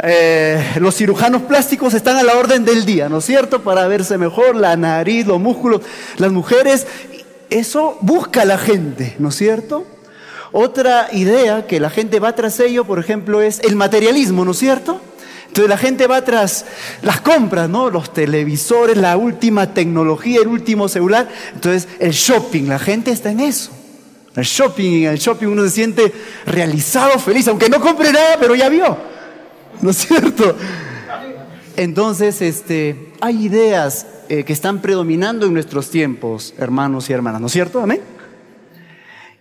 eh, los cirujanos plásticos están a la orden del día, ¿no es cierto? Para verse mejor, la nariz, los músculos, las mujeres, eso busca la gente, ¿no es cierto? Otra idea que la gente va tras ello, por ejemplo, es el materialismo, ¿no es cierto? Entonces la gente va tras las compras, ¿no? Los televisores, la última tecnología, el último celular. Entonces el shopping, la gente está en eso. El shopping, en el shopping uno se siente realizado, feliz, aunque no compre nada, pero ya vio. ¿No es cierto? Entonces, este, hay ideas eh, que están predominando en nuestros tiempos, hermanos y hermanas, ¿no es cierto? Amén.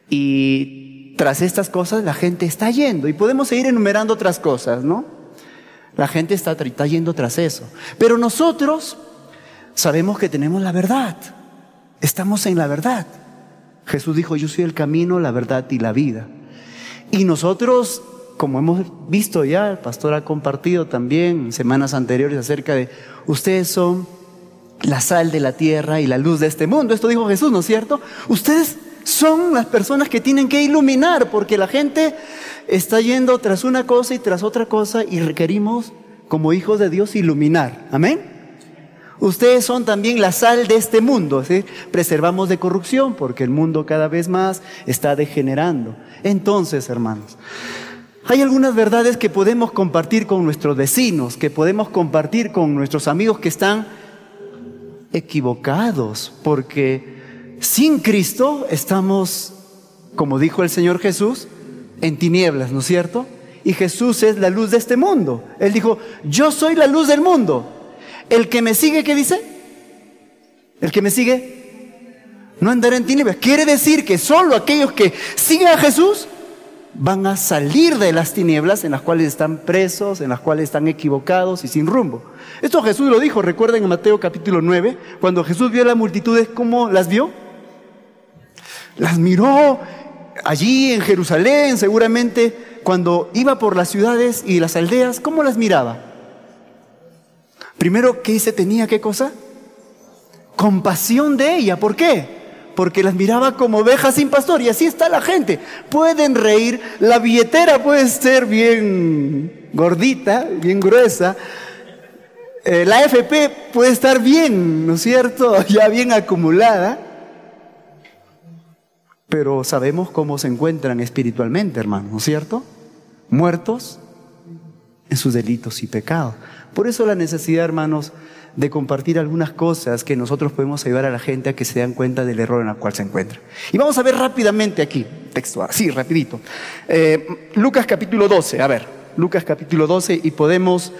Y tras estas cosas la gente está yendo y podemos seguir enumerando otras cosas, ¿no? La gente está, está yendo tras eso. Pero nosotros sabemos que tenemos la verdad. Estamos en la verdad. Jesús dijo, yo soy el camino, la verdad y la vida. Y nosotros, como hemos visto ya, el pastor ha compartido también semanas anteriores acerca de, ustedes son la sal de la tierra y la luz de este mundo. Esto dijo Jesús, ¿no es cierto? Ustedes son las personas que tienen que iluminar, porque la gente está yendo tras una cosa y tras otra cosa y requerimos, como hijos de Dios, iluminar. Amén. Ustedes son también la sal de este mundo. Preservamos de corrupción porque el mundo cada vez más está degenerando. Entonces, hermanos, hay algunas verdades que podemos compartir con nuestros vecinos, que podemos compartir con nuestros amigos que están equivocados, porque sin Cristo estamos, como dijo el Señor Jesús, en tinieblas, ¿no es cierto? Y Jesús es la luz de este mundo. Él dijo, yo soy la luz del mundo. El que me sigue, ¿qué dice? El que me sigue no andará en tinieblas. Quiere decir que solo aquellos que siguen a Jesús van a salir de las tinieblas en las cuales están presos, en las cuales están equivocados y sin rumbo. Esto Jesús lo dijo, recuerden en Mateo capítulo 9, cuando Jesús vio a las multitudes, ¿cómo las vio? Las miró allí en Jerusalén, seguramente, cuando iba por las ciudades y las aldeas, ¿cómo las miraba? Primero, ¿qué se tenía? ¿Qué cosa? Compasión de ella. ¿Por qué? Porque las miraba como ovejas sin pastor. Y así está la gente. Pueden reír. La billetera puede ser bien gordita, bien gruesa. Eh, la FP puede estar bien, ¿no es cierto? (laughs) Ya bien acumulada. Pero sabemos cómo se encuentran espiritualmente, hermano, ¿no es cierto? Muertos en sus delitos y pecados. Por eso la necesidad, hermanos, de compartir algunas cosas que nosotros podemos ayudar a la gente a que se den cuenta del error en el cual se encuentra. Y vamos a ver rápidamente aquí, texto así, rapidito. Eh, Lucas capítulo 12, a ver, Lucas capítulo 12 y podemos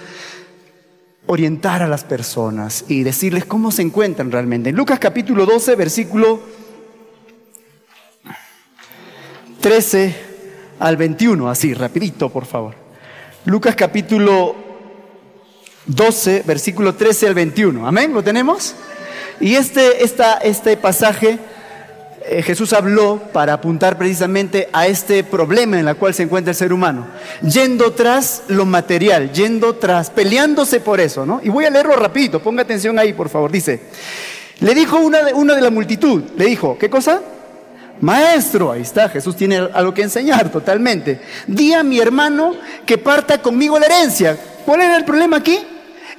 orientar a las personas y decirles cómo se encuentran realmente. En Lucas capítulo 12, versículo 13 al 21, así, rapidito, por favor. Lucas capítulo 12, versículo 13 al 21. Amén, ¿lo tenemos? Y este, esta, este pasaje eh, Jesús habló para apuntar precisamente a este problema en el cual se encuentra el ser humano, yendo tras lo material, yendo tras, peleándose por eso, ¿no? Y voy a leerlo rapidito, ponga atención ahí, por favor, dice, le dijo una de, una de la multitud, le dijo, ¿qué cosa? Maestro, ahí está, Jesús tiene algo que enseñar totalmente. Di a mi hermano que parta conmigo la herencia. ¿Cuál era el problema aquí?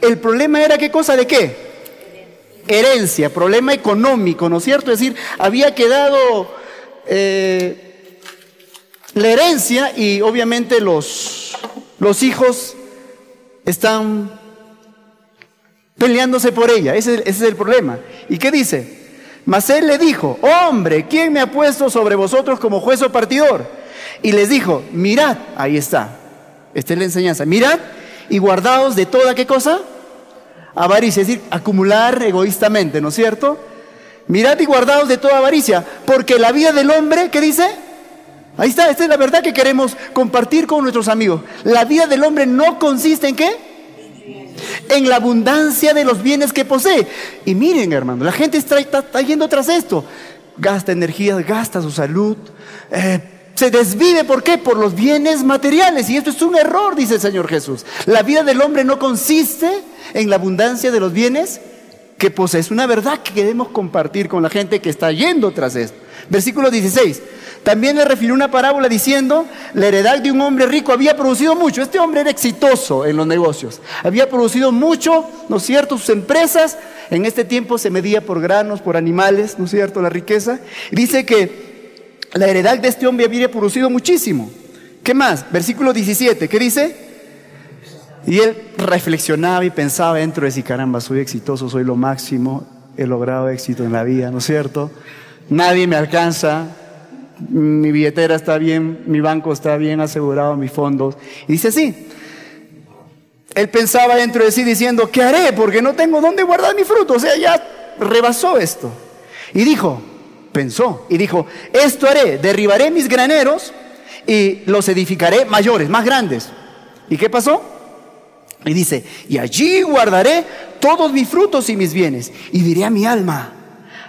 El problema era qué cosa de qué? herencia, problema económico, ¿no es cierto? Es decir, había quedado eh, la herencia y obviamente los, los hijos están peleándose por ella, ese, ese, es el problema. ¿Y qué dice? Mas él le dijo, hombre, ¿quién me ha puesto sobre vosotros como juez o partidor? Y les dijo, mirad, ahí está, esta es la enseñanza, mirad y guardaos de toda qué cosa? Avaricia, es decir, acumular egoístamente, ¿no es cierto? Mirad y guardaos de toda avaricia, porque la vida del hombre, ¿qué dice? Ahí está, esta es la verdad que queremos compartir con nuestros amigos. La vida del hombre no consiste en qué? En la abundancia de los bienes que posee. Y miren, hermano, la gente está, yendo tras esto. Gasta energía, gasta su salud. Eh, se desvive, ¿por qué? Por los bienes materiales. Y esto es un error, dice el Señor Jesús. La vida del hombre no consiste en la abundancia de los bienes que posee. Es una verdad que queremos compartir con la gente que está yendo tras esto. Versículo 16. También le refirió una parábola diciendo, la heredad de un hombre rico había producido mucho. Este hombre era exitoso en los negocios. Había producido mucho, ¿no es cierto? Sus empresas, en este tiempo se medía por granos, por animales, ¿no es cierto? La riqueza. dice que la heredad de este hombre había producido muchísimo. ¿Qué más? Versículo 17, ¿qué dice? Y él reflexionaba y pensaba dentro de sí, caramba, soy exitoso, soy lo máximo, he logrado éxito en la vida, ¿no es cierto? Nadie me alcanza, mi billetera está bien, mi banco está bien asegurado, mis fondos. Y dice así, él pensaba dentro de sí diciendo, ¿qué haré? Porque no tengo dónde guardar mi fruto. O sea, ya rebasó esto. Y dijo, pensó y dijo, esto haré, derribaré mis graneros y los edificaré mayores, más grandes. ¿Y qué pasó? Y dice, y allí guardaré todos mis frutos y mis bienes. Y diré a mi alma,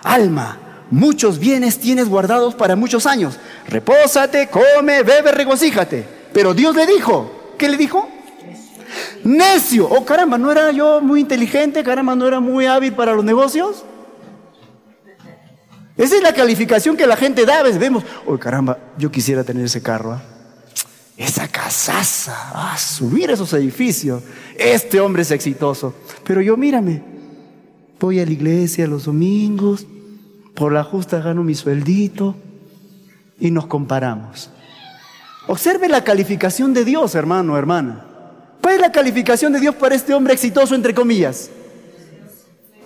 alma, muchos bienes tienes guardados para muchos años. Repósate, come, bebe, regocíjate. Pero Dios le dijo, ¿qué le dijo? Necio. Oh caramba, ¿no era yo muy inteligente? Caramba, ¿no era muy hábil para los negocios? Esa es la calificación que la gente da. A veces vemos, oh caramba, yo quisiera tener ese carro. ¿ah? Esa casaza, ah, subir esos edificios. Este hombre es exitoso. Pero yo mírame, voy a la iglesia los domingos, por la justa gano mi sueldito y nos comparamos. Observe la calificación de Dios, hermano, hermana. ¿Cuál es la calificación de Dios para este hombre exitoso, entre comillas?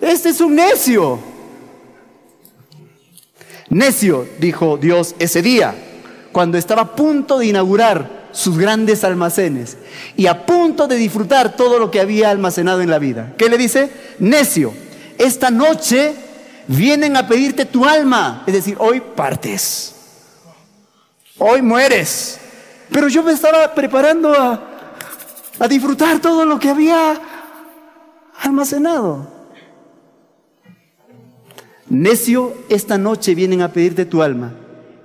Este es un necio. Necio, dijo Dios ese día, cuando estaba a punto de inaugurar sus grandes almacenes y a punto de disfrutar todo lo que había almacenado en la vida. ¿Qué le dice? Necio, esta noche vienen a pedirte tu alma, es decir, hoy partes, hoy mueres, pero yo me estaba preparando a, a disfrutar todo lo que había almacenado. Necio, esta noche vienen a pedirte tu alma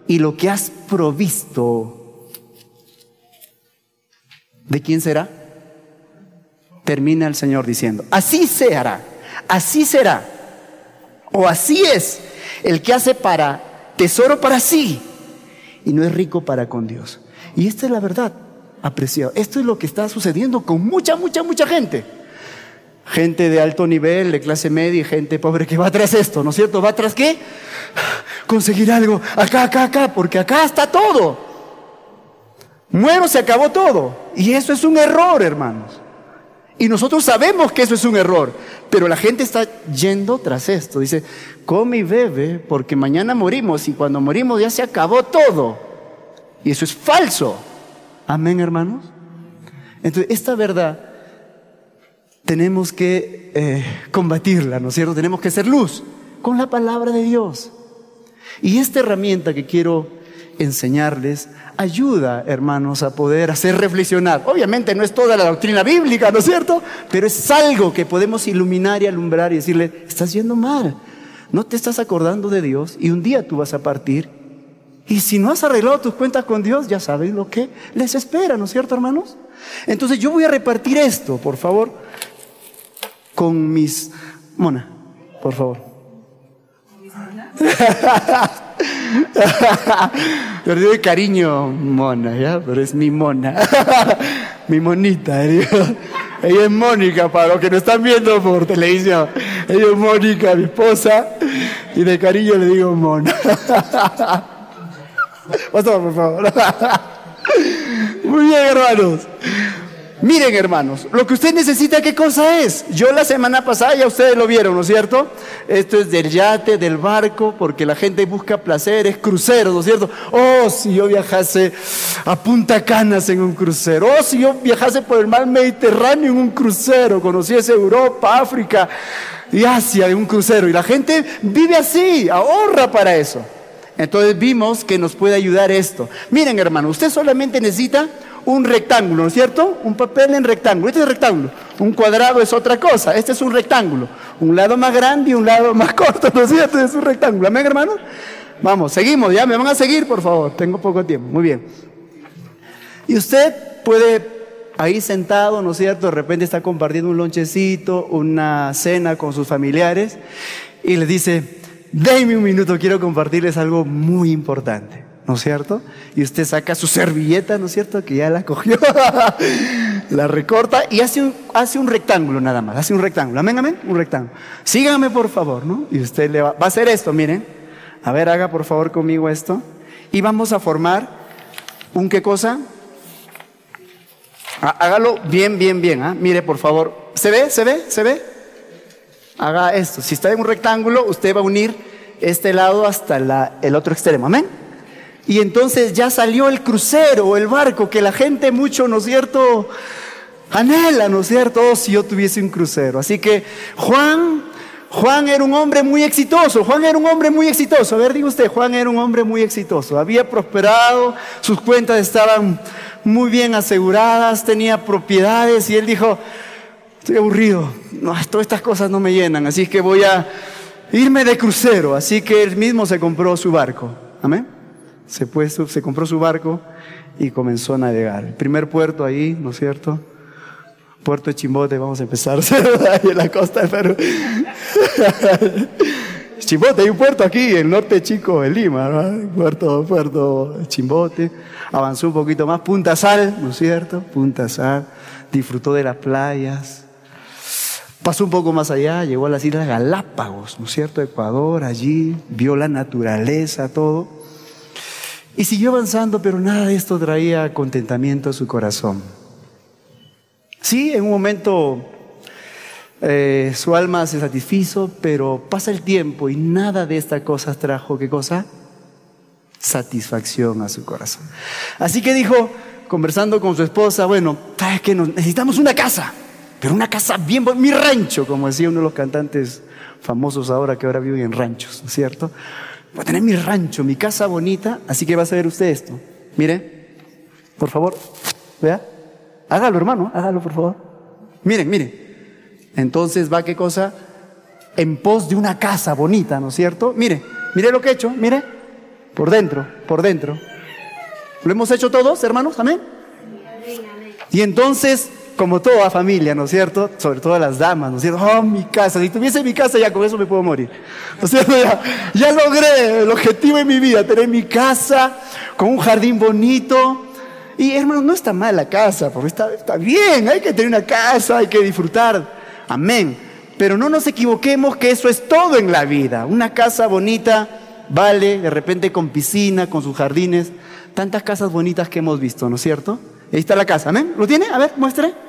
y lo que has provisto, ¿de quién será? Termina el Señor diciendo, así se hará, así será, o así es el que hace para tesoro para sí y no es rico para con Dios. Y esta es la verdad, apreciado. Esto es lo que está sucediendo con mucha, mucha, mucha gente gente de alto nivel, de clase media y gente pobre que va tras esto, ¿no es cierto? ¿Va tras qué? Conseguir algo, acá, acá, acá, porque acá está todo. Muero, se acabó todo. Y eso es un error, hermanos. Y nosotros sabemos que eso es un error, pero la gente está yendo tras esto. Dice, come y bebe porque mañana morimos y cuando morimos ya se acabó todo. Y eso es falso. Amén, hermanos. Entonces, esta verdad tenemos que eh, combatirla, ¿no es cierto? Tenemos que ser luz con la palabra de Dios. Y esta herramienta que quiero enseñarles ayuda, hermanos, a poder hacer reflexionar. Obviamente no es toda la doctrina bíblica, ¿no es cierto? Pero es algo que podemos iluminar y alumbrar y decirle, estás yendo mal, no te estás acordando de Dios y un día tú vas a partir. Y si no has arreglado tus cuentas con Dios, ya sabes lo que les espera, ¿no es cierto, hermanos? Entonces yo voy a repartir esto, por favor, con mis... Mona, por favor. Pero digo cariño, mona, ¿ya? Pero es mi mona. (laughs) mi monita, Ella es Mónica, para los que no están viendo por televisión. Ella es Mónica, mi esposa. Y de cariño le digo mona. (laughs) Pastor, por favor. (laughs) Muy bien, hermanos. Miren, hermanos, lo que usted necesita, ¿qué cosa es? Yo la semana pasada ya ustedes lo vieron, ¿no es cierto? Esto es del yate, del barco, porque la gente busca placeres, cruceros, ¿no es cierto? Oh, si yo viajase a Punta Canas en un crucero. Oh, si yo viajase por el mar Mediterráneo en un crucero, conociese Europa, África y Asia en un crucero. Y la gente vive así, ahorra para eso. Entonces vimos que nos puede ayudar esto. Miren, hermano, usted solamente necesita un rectángulo, ¿no es cierto? Un papel en rectángulo. Este es rectángulo. Un cuadrado es otra cosa. Este es un rectángulo. Un lado más grande y un lado más (laughs) corto, ¿no es cierto? Es un rectángulo. ¿Amén, hermano? Vamos, seguimos, ya me van a seguir, por favor. Tengo poco tiempo. Muy bien. Y usted puede, ahí sentado, ¿no es cierto? De repente está compartiendo un lonchecito, una cena con sus familiares y le dice, déme un minuto, quiero compartirles algo muy importante. ¿No es cierto? Y usted saca su servilleta, ¿no es cierto? Que ya la cogió, (laughs) la recorta y hace un, rectángulo nada más, hace un rectángulo, amén, amén, un rectángulo. Sígame por favor, ¿no? Y usted le va, va a hacer esto, miren, a ver, haga por favor conmigo esto. Y vamos a formar un qué cosa? Hágalo bien, bien, bien, ¿ah? Mire por favor, ¿se ve? ¿Se ve? ¿Se ve? Haga esto, si está en un rectángulo, usted va a unir este lado hasta el otro extremo, amén. Y entonces ya salió el crucero el barco que la gente mucho, ¿no es cierto? Anhela, ¿no es cierto? Oh, si yo tuviese un crucero. Así que Juan, Juan era un hombre muy exitoso. Juan era un hombre muy exitoso. A ver, diga usted, Juan era un hombre muy exitoso. Había prosperado, sus cuentas estaban muy bien aseguradas, tenía propiedades y él dijo, estoy aburrido, no, todas estas cosas no me llenan, así que voy a irme de crucero. Así que él mismo se compró su barco. Amén se, se compró su barco y comenzó a navegar. Primer puerto ahí, ¿no es cierto? Puerto Chimbote, vamos a empezar (laughs) en la costa de Perú. (laughs) Chimbote, hay un puerto aquí, el norte chico de Lima, ¿no? Puerto, puerto Chimbote. Avanzó un poquito más, Punta Sal, ¿no es cierto? Punta Sal. Disfrutó de las playas. Pasó un poco más allá, llegó a las Islas Galápagos, ¿no es cierto? Ecuador, allí, vio la naturaleza, todo. Y siguió avanzando, pero nada de esto traía contentamiento a su corazón. Sí, en un momento eh, su alma se satisfizo, pero pasa el tiempo y nada de estas cosas trajo, ¿qué cosa? Satisfacción a su corazón. Así que dijo, conversando con su esposa, bueno, ¿sabes qué? Necesitamos una casa, pero una casa bien, mi rancho, como decía uno de los cantantes famosos ahora que ahora viven en ranchos, ¿no es cierto? Voy a tener mi rancho, mi casa bonita, así que va a saber usted esto. Mire, por favor, vea. Hágalo, hermano, hágalo, por favor. Miren, miren. Entonces va, ¿qué cosa? En pos de una casa bonita, ¿no es cierto? Mire, mire lo que he hecho, mire. Por dentro, por dentro. ¿Lo hemos hecho todos, hermanos? Amén. Y entonces como toda familia, ¿no es cierto? Sobre todo las damas, ¿no es cierto? Oh, mi casa, si tuviese mi casa ya con eso me puedo morir. ¿No es cierto? Ya, logré el objetivo de mi vida, tener mi casa con un jardín bonito. Y hermano, no está mal la casa, porque está, está bien, hay que tener una casa, hay que disfrutar. Amén. Pero no nos equivoquemos que eso es todo en la vida. Una casa bonita vale, de repente con piscina, con sus jardines, tantas casas bonitas que hemos visto, ¿no es cierto? Ahí está la casa, ¿amén? ¿Lo tiene? A ver, muestre.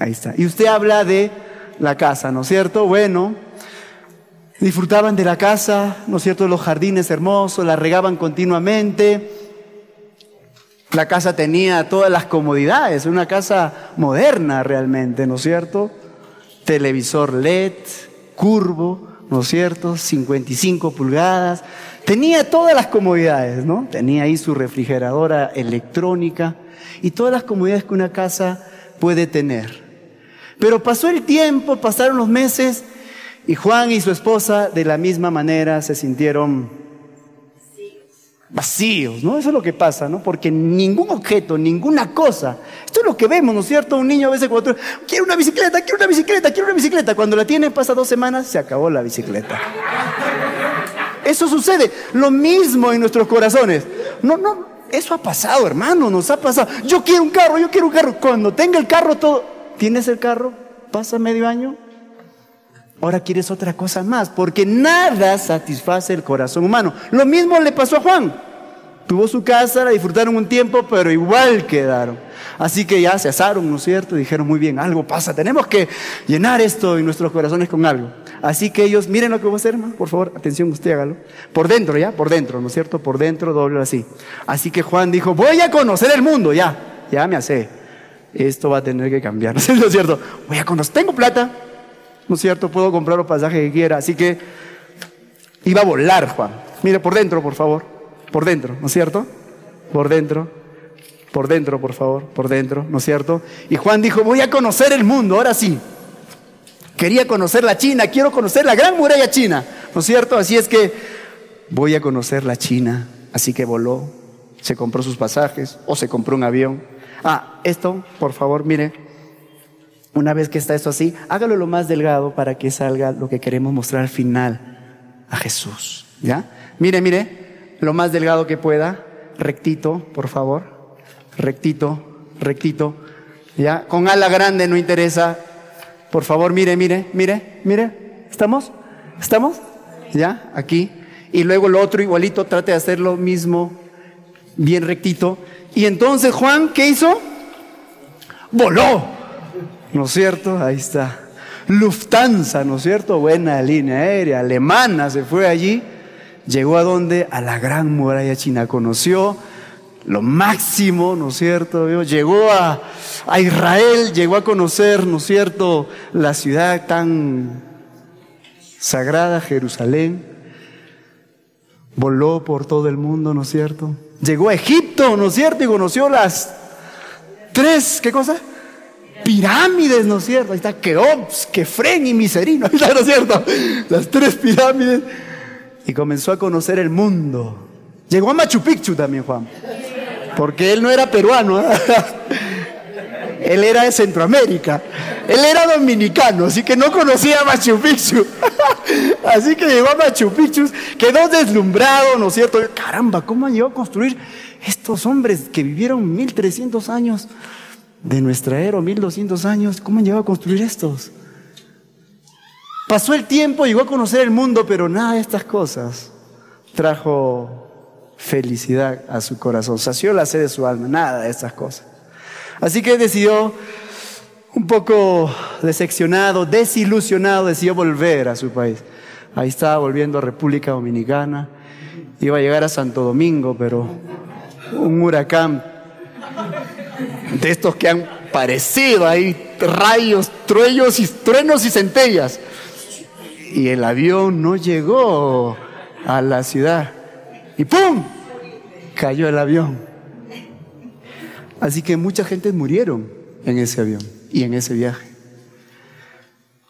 Ahí está. Y usted habla de la casa, ¿no es cierto? Bueno, disfrutaban de la casa, ¿no es cierto? Los jardines hermosos, la regaban continuamente. La casa tenía todas las comodidades, una casa moderna realmente, ¿no es cierto? Televisor LED, curvo, ¿no es cierto? 55 pulgadas. Tenía todas las comodidades, ¿no? Tenía ahí su refrigeradora electrónica y todas las comodidades que una casa puede tener. Pero pasó el tiempo, pasaron los meses y Juan y su esposa de la misma manera se sintieron vacíos, ¿no? Eso es lo que pasa, ¿no? Porque ningún objeto, ninguna cosa, esto es lo que vemos, ¿no es cierto? Un niño a veces cuando quiere una bicicleta, quiere una bicicleta, quiere una bicicleta, cuando la tiene pasa dos semanas, se acabó la bicicleta. Eso sucede, lo mismo en nuestros corazones. No, no, eso ha pasado, hermano, nos ha pasado. Yo quiero un carro, yo quiero un carro. Cuando tenga el carro todo, ¿tienes el carro? Pasa medio año, Ahora quieres otra cosa más, porque nada satisface el corazón humano. Lo mismo le pasó a Juan. Tuvo su casa, la disfrutaron un tiempo, pero igual quedaron. Así que ya se asaron, ¿no es cierto? Dijeron, muy bien, algo pasa, tenemos que llenar esto en nuestros corazones con algo. Así que ellos, miren lo que voy a hacer, hermano, por favor, atención, usted hágalo. Por dentro, ¿ya? Por dentro, ¿no es cierto? Por dentro, doble así. Así que Juan dijo, voy a conocer el mundo, ya, ya me hace. Esto va a tener que cambiar, (laughs) ¿no es cierto? Voy a conocer, tengo plata, ¿no es cierto? Puedo comprar los pasajes que quiera. Así que iba a volar, Juan. Mire, por dentro, por favor. Por dentro, ¿no es cierto? Por dentro. Por dentro, por favor. Por dentro, ¿no es cierto? Y Juan dijo, voy a conocer el mundo, ahora sí. Quería conocer la China, quiero conocer la gran muralla china, ¿no es cierto? Así es que voy a conocer la China. Así que voló, se compró sus pasajes o se compró un avión. Ah, esto, por favor, mire, una vez que está esto así, hágalo lo más delgado para que salga lo que queremos mostrar al final, a Jesús. ¿Ya? Mire, mire, lo más delgado que pueda, rectito, por favor, rectito, rectito. ¿Ya? Con ala grande no interesa. Por favor, mire, mire, mire, mire. ¿Estamos? ¿Estamos? ¿Ya? Aquí. Y luego lo otro igualito, trate de hacer lo mismo, bien rectito. Y entonces Juan, ¿qué hizo? Voló. ¿no es cierto? Ahí está. Lufthansa, ¿no es cierto? Buena línea aérea, alemana, se fue allí. Llegó a donde? A la gran muralla china. Conoció lo máximo, ¿no es cierto? Llegó a, a Israel, llegó a conocer, ¿no es cierto?, la ciudad tan sagrada, Jerusalén. Voló por todo el mundo, ¿no es cierto? Llegó a Egipto, ¿no es cierto? Y conoció las tres, ¿qué cosa? pirámides, ¿no es cierto? Ahí está Keops, Kefren y Miserino, (laughs) ¿no es cierto? Las tres pirámides. Y comenzó a conocer el mundo. Llegó a Machu Picchu también, Juan. Porque él no era peruano, ¿eh? (laughs) él era de Centroamérica. Él era dominicano, así que no conocía a Machu Picchu. (laughs) así que llegó a Machu Picchu, quedó deslumbrado, ¿no es cierto? Caramba, ¿cómo han llegado a construir estos hombres que vivieron 1300 años? de nuestra era, 1200 años, ¿cómo han llegado a construir estos? Pasó el tiempo, llegó a conocer el mundo, pero nada de estas cosas trajo felicidad a su corazón, sació la sed de su alma, nada de estas cosas. Así que decidió, un poco decepcionado, desilusionado, decidió volver a su país. Ahí estaba volviendo a República Dominicana, iba a llegar a Santo Domingo, pero un huracán de estos que han parecido ahí rayos, truenos y, truenos y centellas. Y el avión no llegó a la ciudad. Y ¡pum! Cayó el avión. Así que mucha gente murieron en ese avión y en ese viaje.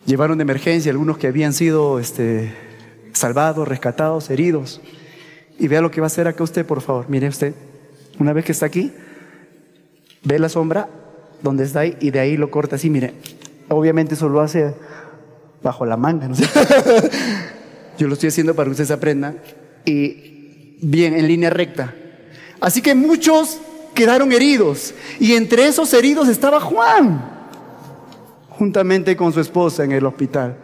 Llevaron de emergencia algunos que habían sido este, salvados, rescatados, heridos. Y vea lo que va a hacer acá usted, por favor. Mire usted, una vez que está aquí, ve la sombra donde está ahí y de ahí lo corta así, mire. Obviamente eso lo hace bajo la manga. (laughs) Yo lo estoy haciendo para que ustedes aprendan. Y bien, en línea recta. Así que muchos quedaron heridos. Y entre esos heridos estaba Juan, juntamente con su esposa en el hospital.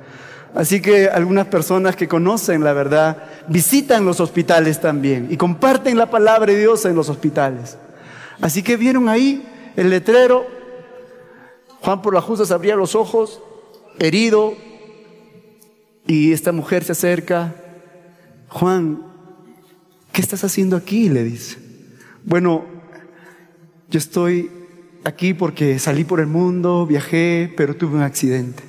Así que algunas personas que conocen la verdad visitan los hospitales también y comparten la palabra de Dios en los hospitales. Así que vieron ahí el letrero, Juan por la justa se abría los ojos, herido, y esta mujer se acerca, Juan, ¿qué estás haciendo aquí? le dice. Bueno, yo estoy aquí porque salí por el mundo, viajé, pero tuve un accidente.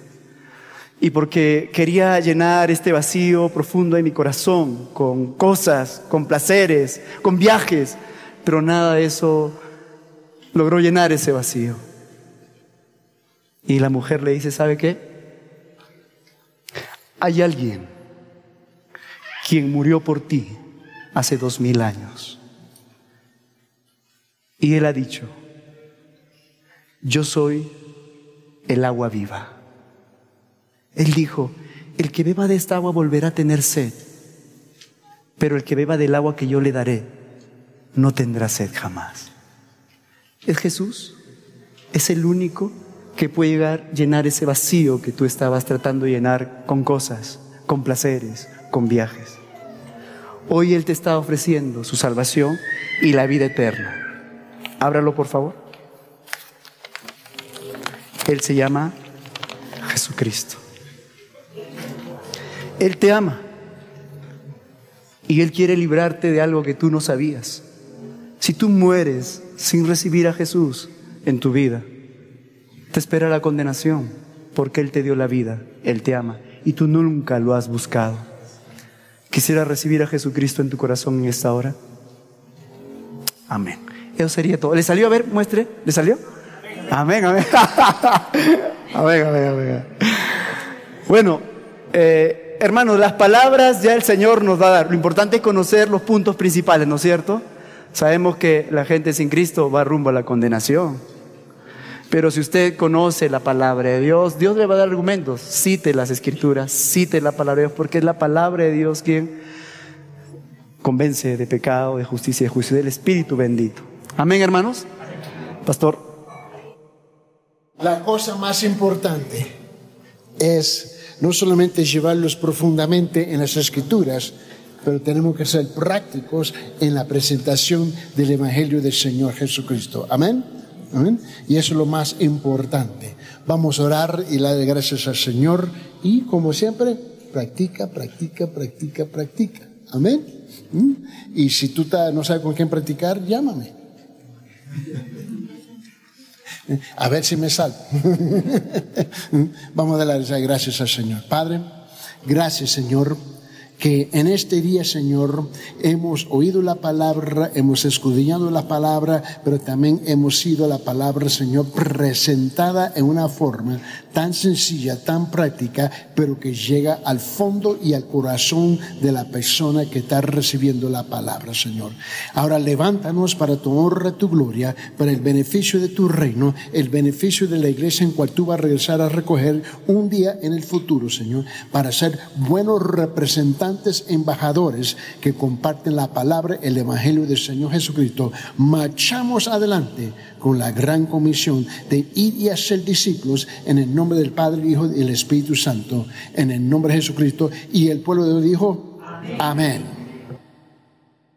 Y porque quería llenar este vacío profundo en mi corazón con cosas, con placeres, con viajes, pero nada de eso logró llenar ese vacío. Y la mujer le dice, ¿sabe qué? Hay alguien quien murió por ti hace dos mil años. Y él ha dicho, yo soy el agua viva. Él dijo, el que beba de esta agua volverá a tener sed, pero el que beba del agua que yo le daré no tendrá sed jamás. Es Jesús, es el único que puede llegar, llenar ese vacío que tú estabas tratando de llenar con cosas, con placeres, con viajes. Hoy Él te está ofreciendo su salvación y la vida eterna. Ábralo, por favor. Él se llama Jesucristo. Él te ama. Y Él quiere librarte de algo que tú no sabías. Si tú mueres sin recibir a Jesús en tu vida, te espera la condenación, porque Él te dio la vida, Él te ama, y tú nunca lo has buscado. Quisiera recibir a Jesucristo en tu corazón en esta hora. Amén. Eso sería todo. ¿Le salió? A ver, muestre. ¿Le salió? Amén, amén. (laughs) amén, amén, amén. Bueno, eh, hermanos, las palabras ya el Señor nos va a dar. Lo importante es conocer los puntos principales, ¿no es cierto? Sabemos que la gente sin Cristo va rumbo a la condenación. Pero si usted conoce la palabra de Dios, Dios le va a dar argumentos. Cite las escrituras, cite la palabra de Dios, porque es la palabra de Dios quien convence de pecado, de justicia y de juicio, del Espíritu bendito. Amén, hermanos. Pastor. La cosa más importante es no solamente llevarlos profundamente en las escrituras, pero tenemos que ser prácticos en la presentación del Evangelio del Señor Jesucristo. Amén. Y eso es lo más importante. Vamos a orar y darle gracias al Señor y como siempre, practica, practica, practica, practica. Amén. ¿Mm? Y si tú no sabes con quién practicar, llámame. A ver si me. ¿Mm? (laughs) Vamos a darle gracias al Señor. Padre, gracias Señor que en este día, Señor, hemos oído la palabra, hemos escudriñado la palabra, pero también hemos sido la palabra, Señor, presentada en una forma tan sencilla, tan práctica, pero que llega al fondo y al corazón de la persona que está recibiendo la palabra, Señor. Ahora levántanos para tu honra, tu gloria, para el beneficio de tu reino, el beneficio de la iglesia en cual tú vas a regresar a recoger un día en el futuro, Señor, para ser buenos representantes embajadores que comparten la palabra, el Evangelio del Señor Jesucristo, marchamos adelante con la gran comisión de ir y hacer discípulos en el nombre del Padre, el Hijo y el Espíritu Santo, en el nombre de Jesucristo. Y el pueblo de Dios dijo, amén.